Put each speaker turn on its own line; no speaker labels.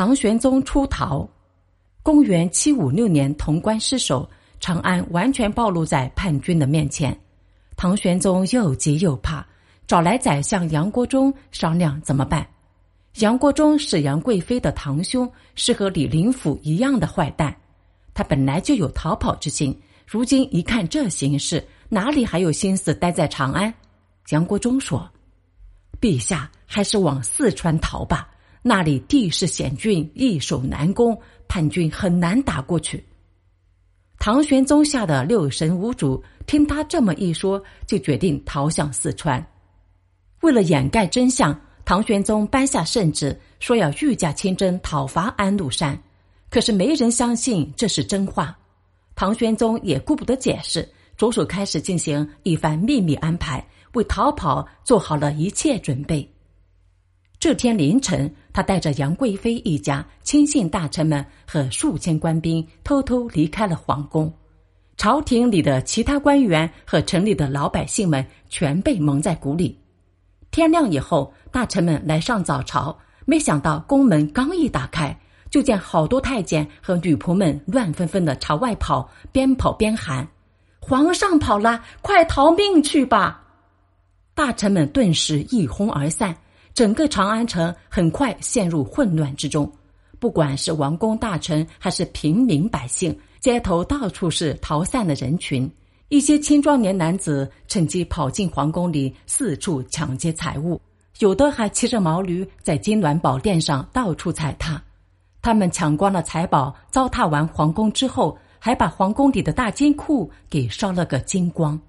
唐玄宗出逃。公元七五六年，潼关失守，长安完全暴露在叛军的面前。唐玄宗又急又怕，找来宰相杨国忠商量怎么办。杨国忠是杨贵妃的堂兄，是和李林甫一样的坏蛋。他本来就有逃跑之心，如今一看这形势，哪里还有心思待在长安？杨国忠说：“陛下还是往四川逃吧，那里地势险峻，易守难攻，叛军很难打过去。”唐玄宗吓得六神无主，听他这么一说，就决定逃向四川。为了掩盖真相，唐玄宗颁下圣旨，说要御驾亲征讨伐安禄山。可是没人相信这是真话。唐玄宗也顾不得解释，着手开始进行一番秘密安排，为逃跑做好了一切准备。这天凌晨，他带着杨贵妃一家、亲信大臣们和数千官兵，偷偷离开了皇宫。朝廷里的其他官员和城里的老百姓们全被蒙在鼓里。天亮以后，大臣们来上早朝，没想到宫门刚一打开，就见好多太监和女仆们乱纷纷的朝外跑，边跑边喊：“皇上跑了，快逃命去吧！”大臣们顿时一哄而散。整个长安城很快陷入混乱之中，不管是王公大臣还是平民百姓，街头到处是逃散的人群。一些青壮年男子趁机跑进皇宫里，四处抢劫财物，有的还骑着毛驴在金銮宝殿上到处踩踏。他们抢光了财宝，糟蹋完皇宫之后，还把皇宫里的大金库给烧了个精光。